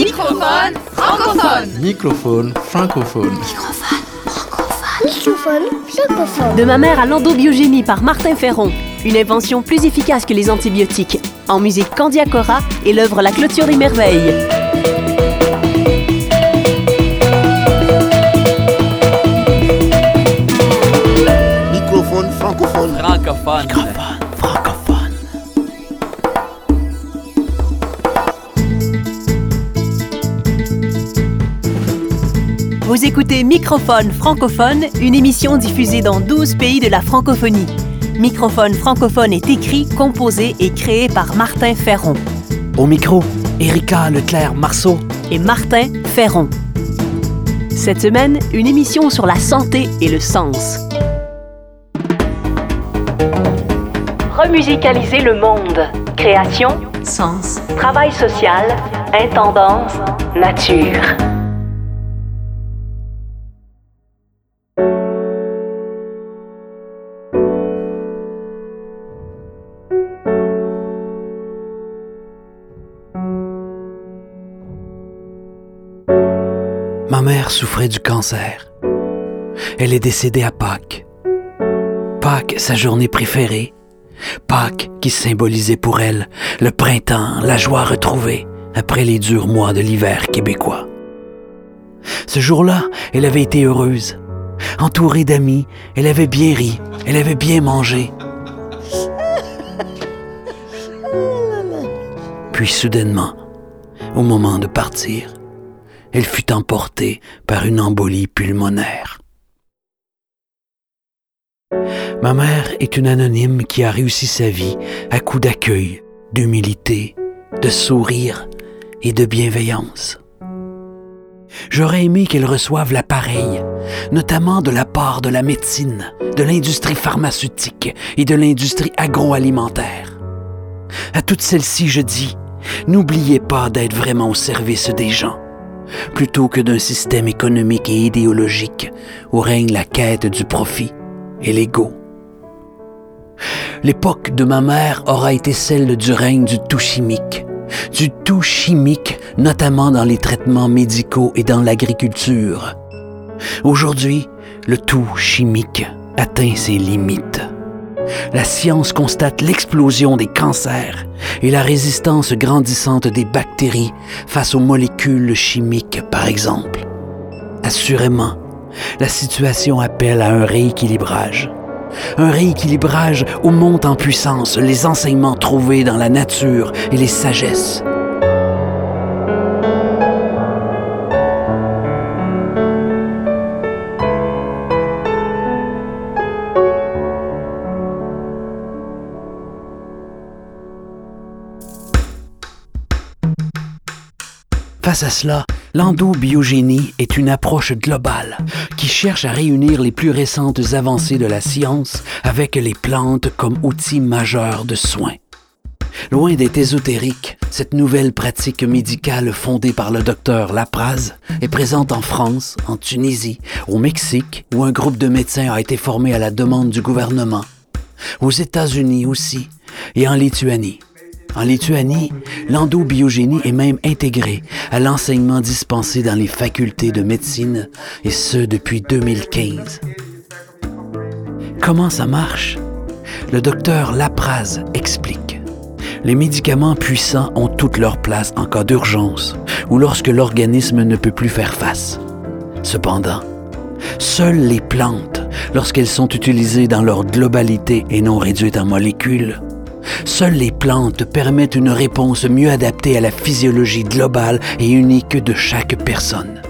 Microphone francophone. Microphone francophone. Microphone francophone. De ma mère à l'endobiogénie par Martin Ferron. Une invention plus efficace que les antibiotiques. En musique Candia Cora et l'œuvre La clôture des merveilles. Microphone francophone. Francophone. francophone. Vous écoutez Microphone francophone, une émission diffusée dans 12 pays de la francophonie. Microphone francophone est écrit, composé et créé par Martin Ferron Au micro, Erika Leclerc-Marceau. et Martin Ferron. Cette semaine, une émission sur la santé et le sens. Remusicaliser le monde. Création, Sens. travail social, intendance, nature. Ma mère souffrait du cancer. Elle est décédée à Pâques. Pâques, sa journée préférée. Pâques qui symbolisait pour elle le printemps, la joie retrouvée après les durs mois de l'hiver québécois. Ce jour-là, elle avait été heureuse. Entourée d'amis, elle avait bien ri, elle avait bien mangé. Puis soudainement, au moment de partir, elle fut emportée par une embolie pulmonaire. Ma mère est une anonyme qui a réussi sa vie à coups d'accueil, d'humilité, de sourire et de bienveillance. J'aurais aimé qu'elle reçoive l'appareil, notamment de la part de la médecine, de l'industrie pharmaceutique et de l'industrie agroalimentaire. À toutes celles-ci, je dis, n'oubliez pas d'être vraiment au service des gens plutôt que d'un système économique et idéologique où règne la quête du profit et l'ego. L'époque de ma mère aura été celle du règne du tout chimique, du tout chimique notamment dans les traitements médicaux et dans l'agriculture. Aujourd'hui, le tout chimique atteint ses limites. La science constate l'explosion des cancers et la résistance grandissante des bactéries face aux molécules chimiques, par exemple. Assurément, la situation appelle à un rééquilibrage. Un rééquilibrage où montent en puissance les enseignements trouvés dans la nature et les sagesses. Face à cela, l'endobiogénie est une approche globale qui cherche à réunir les plus récentes avancées de la science avec les plantes comme outil majeur de soins. Loin d'être ésotérique, cette nouvelle pratique médicale fondée par le docteur Lapraz est présente en France, en Tunisie, au Mexique, où un groupe de médecins a été formé à la demande du gouvernement, aux États-Unis aussi, et en Lituanie. En Lituanie, l'endobiogénie est même intégrée à l'enseignement dispensé dans les facultés de médecine, et ce depuis 2015. Comment ça marche? Le docteur Lapraz explique. Les médicaments puissants ont toute leur place en cas d'urgence ou lorsque l'organisme ne peut plus faire face. Cependant, seules les plantes, lorsqu'elles sont utilisées dans leur globalité et non réduites en molécules, Seules les plantes permettent une réponse mieux adaptée à la physiologie globale et unique de chaque personne.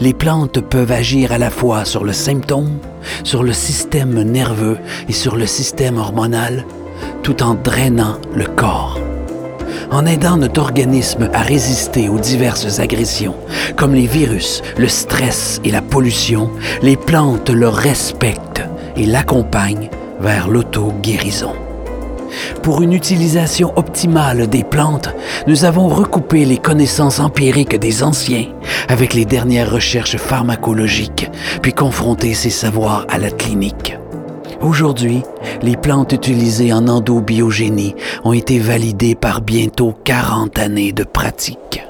Les plantes peuvent agir à la fois sur le symptôme, sur le système nerveux et sur le système hormonal, tout en drainant le corps. En aidant notre organisme à résister aux diverses agressions, comme les virus, le stress et la pollution, les plantes le respectent et l'accompagnent vers l'auto-guérison. Pour une utilisation optimale des plantes, nous avons recoupé les connaissances empiriques des anciens avec les dernières recherches pharmacologiques, puis confronté ces savoirs à la clinique. Aujourd'hui, les plantes utilisées en endobiogénie ont été validées par bientôt 40 années de pratique.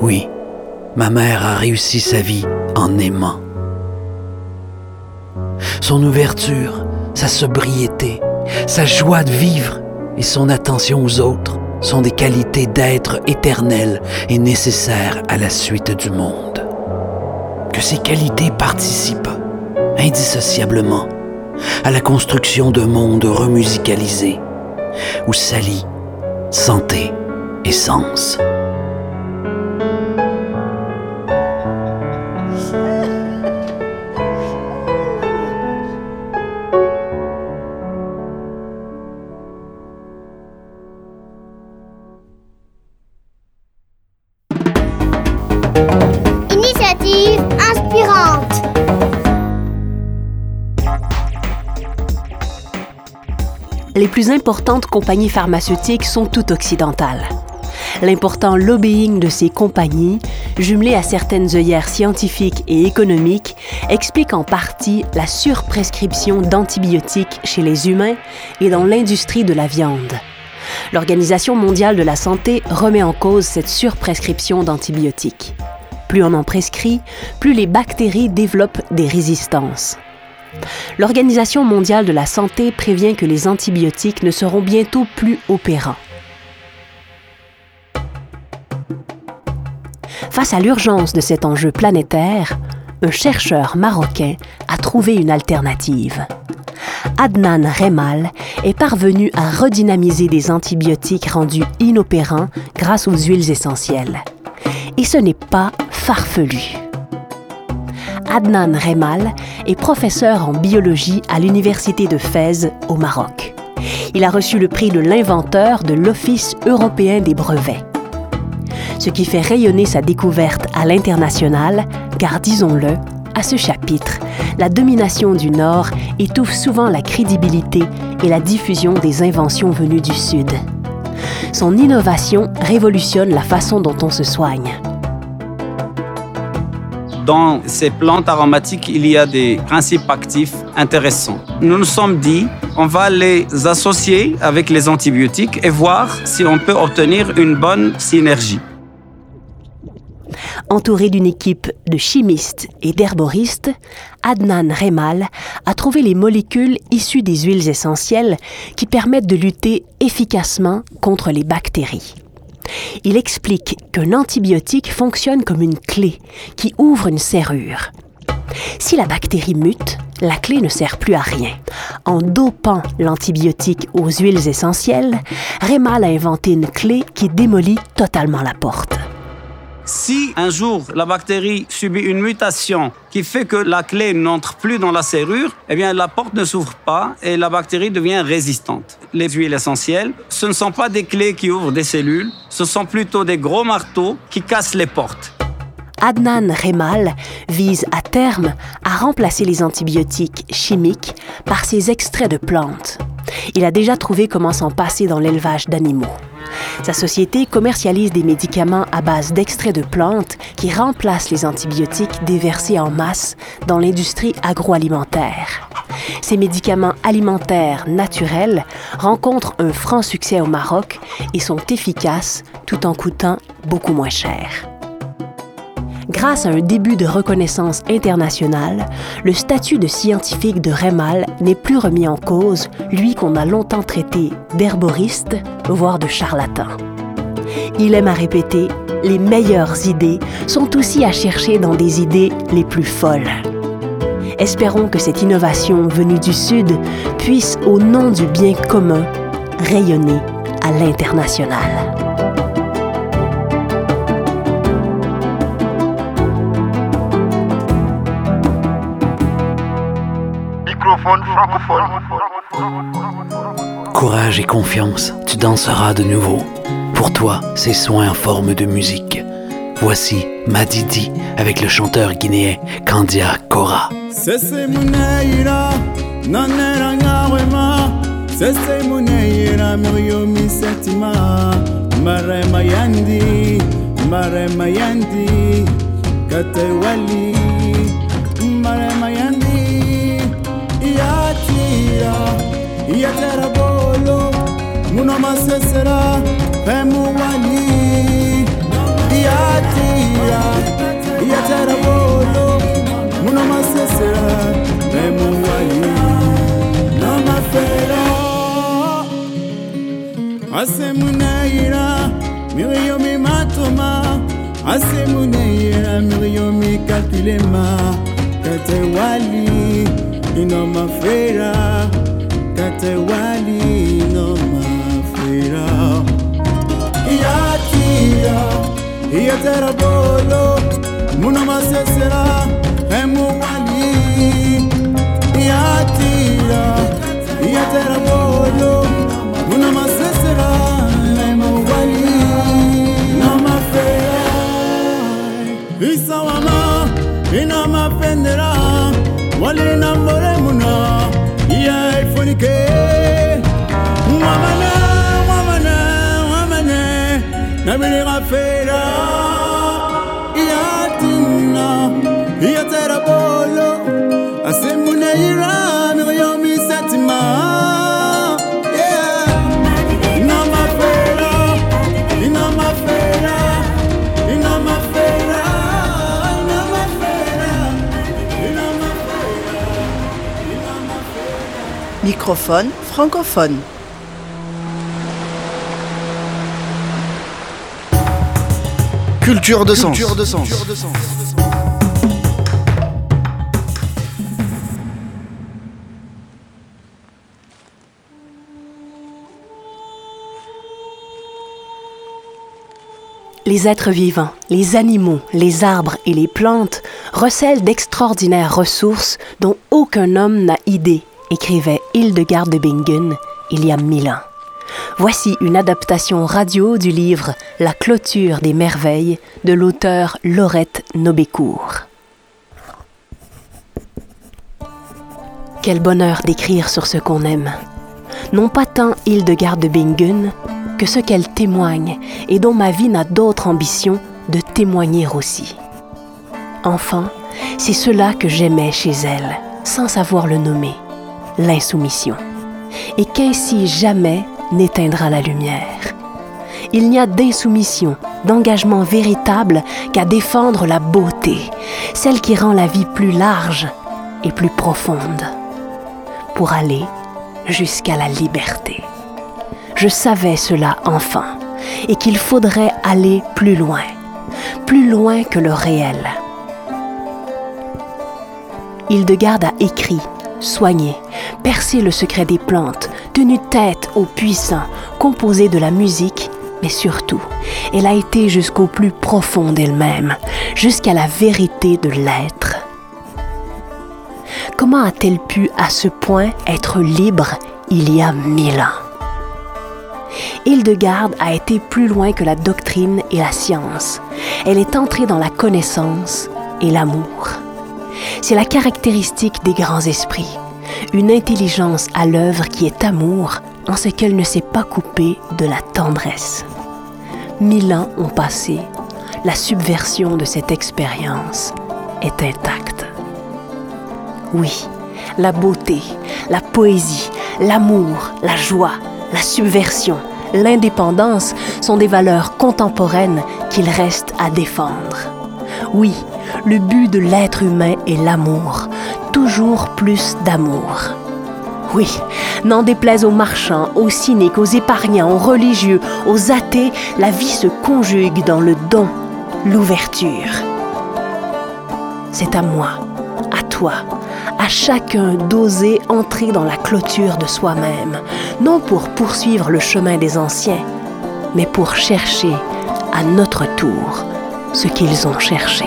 Oui, ma mère a réussi sa vie en aimant. Son ouverture, sa sobriété, sa joie de vivre et son attention aux autres sont des qualités d'être éternel et nécessaires à la suite du monde. Que ces qualités participent indissociablement à la construction d'un monde remusicalisé où s'allient santé et sens. Les plus importantes compagnies pharmaceutiques sont toutes occidentales. L'important lobbying de ces compagnies, jumelé à certaines œillères scientifiques et économiques, explique en partie la surprescription d'antibiotiques chez les humains et dans l'industrie de la viande. L'Organisation mondiale de la santé remet en cause cette surprescription d'antibiotiques. Plus on en prescrit, plus les bactéries développent des résistances. L'Organisation mondiale de la santé prévient que les antibiotiques ne seront bientôt plus opérants. Face à l'urgence de cet enjeu planétaire, un chercheur marocain a trouvé une alternative. Adnan Remal est parvenu à redynamiser des antibiotiques rendus inopérants grâce aux huiles essentielles. Et ce n'est pas farfelu. Adnan Remal est professeur en biologie à l'Université de Fès au Maroc. Il a reçu le prix de l'inventeur de l'Office européen des brevets. Ce qui fait rayonner sa découverte à l'international, car disons-le, à ce chapitre, la domination du Nord étouffe souvent la crédibilité et la diffusion des inventions venues du Sud. Son innovation révolutionne la façon dont on se soigne. Dans ces plantes aromatiques, il y a des principes actifs intéressants. Nous nous sommes dit, on va les associer avec les antibiotiques et voir si on peut obtenir une bonne synergie. Entouré d'une équipe de chimistes et d'herboristes, Adnan Remal a trouvé les molécules issues des huiles essentielles qui permettent de lutter efficacement contre les bactéries. Il explique qu'un antibiotique fonctionne comme une clé qui ouvre une serrure. Si la bactérie mute, la clé ne sert plus à rien. En dopant l'antibiotique aux huiles essentielles, Remal a inventé une clé qui démolit totalement la porte. Si un jour la bactérie subit une mutation qui fait que la clé n'entre plus dans la serrure, eh bien la porte ne s'ouvre pas et la bactérie devient résistante. Les huiles essentielles, ce ne sont pas des clés qui ouvrent des cellules, ce sont plutôt des gros marteaux qui cassent les portes. Adnan Remal vise à terme à remplacer les antibiotiques chimiques par ces extraits de plantes. Il a déjà trouvé comment s'en passer dans l'élevage d'animaux. Sa société commercialise des médicaments à base d'extraits de plantes qui remplacent les antibiotiques déversés en masse dans l'industrie agroalimentaire. Ces médicaments alimentaires naturels rencontrent un franc succès au Maroc et sont efficaces tout en coûtant beaucoup moins cher. Grâce à un début de reconnaissance internationale, le statut de scientifique de Remal n'est plus remis en cause, lui qu'on a longtemps traité d'herboriste, voire de charlatan. Il aime à répéter, les meilleures idées sont aussi à chercher dans des idées les plus folles. Espérons que cette innovation venue du Sud puisse, au nom du bien commun, rayonner à l'international. Francophone. Courage et confiance, tu danseras de nouveau. Pour toi, ces soins en forme de musique. Voici Madidi avec le chanteur guinéen Kandia Kora. Sese Haleluya Yetera bolo Muna masesera Pemu wani Yatia Yetera bolo Muna masesera Pemu wani Nama fera Asemuneira Miriyomi matoma Asemuneira Miriyomi kakulema Katewali Katewali ina mafera kate wali ina mafera iya kiya iya tera bolo muna masesera emu wali. Iya kiya iya tera bolo muna masesera emu wali. Na mafera isa wama ina mapendera molina Mama, ya mama, mwamana mwamana mwamane nabilira fee Microphone francophone. Culture de sens. Culture de sens. Les êtres vivants, les animaux, les arbres et les plantes recèlent d'extraordinaires ressources dont aucun homme n'a idée, écrivait Hildegard de Bingen il y a mille ans. Voici une adaptation radio du livre La clôture des merveilles de l'auteur Laurette Nobécourt. Quel bonheur d'écrire sur ce qu'on aime. Non pas tant Hildegard de Bingen que ce qu'elle témoigne et dont ma vie n'a d'autre ambition de témoigner aussi. Enfin, c'est cela que j'aimais chez elle, sans savoir le nommer, l'insoumission, et qu'ainsi jamais n'éteindra la lumière. Il n'y a d'insoumission, d'engagement véritable qu'à défendre la beauté, celle qui rend la vie plus large et plus profonde, pour aller jusqu'à la liberté. Je savais cela enfin, et qu'il faudrait aller plus loin, plus loin que le réel. Hildegarde a écrit, soigné, percé le secret des plantes, tenu tête aux puissants, composé de la musique, mais surtout, elle a été jusqu'au plus profond d'elle-même, jusqu'à la vérité de l'être. Comment a-t-elle pu à ce point être libre il y a mille ans? Hildegarde a été plus loin que la doctrine et la science. Elle est entrée dans la connaissance et l'amour. C'est la caractéristique des grands esprits, une intelligence à l'œuvre qui est amour en ce qu'elle ne s'est pas coupée de la tendresse. Mille ans ont passé, la subversion de cette expérience est intacte. Oui, la beauté, la poésie, l'amour, la joie, la subversion, l'indépendance sont des valeurs contemporaines qu'il reste à défendre. Oui, le but de l'être humain est l'amour, toujours plus d'amour. Oui, n'en déplaise aux marchands, aux cyniques, aux épargnants, aux religieux, aux athées, la vie se conjugue dans le don, l'ouverture. C'est à moi, à toi, à chacun d'oser entrer dans la clôture de soi-même, non pour poursuivre le chemin des anciens, mais pour chercher à notre tour ce qu'ils ont cherché.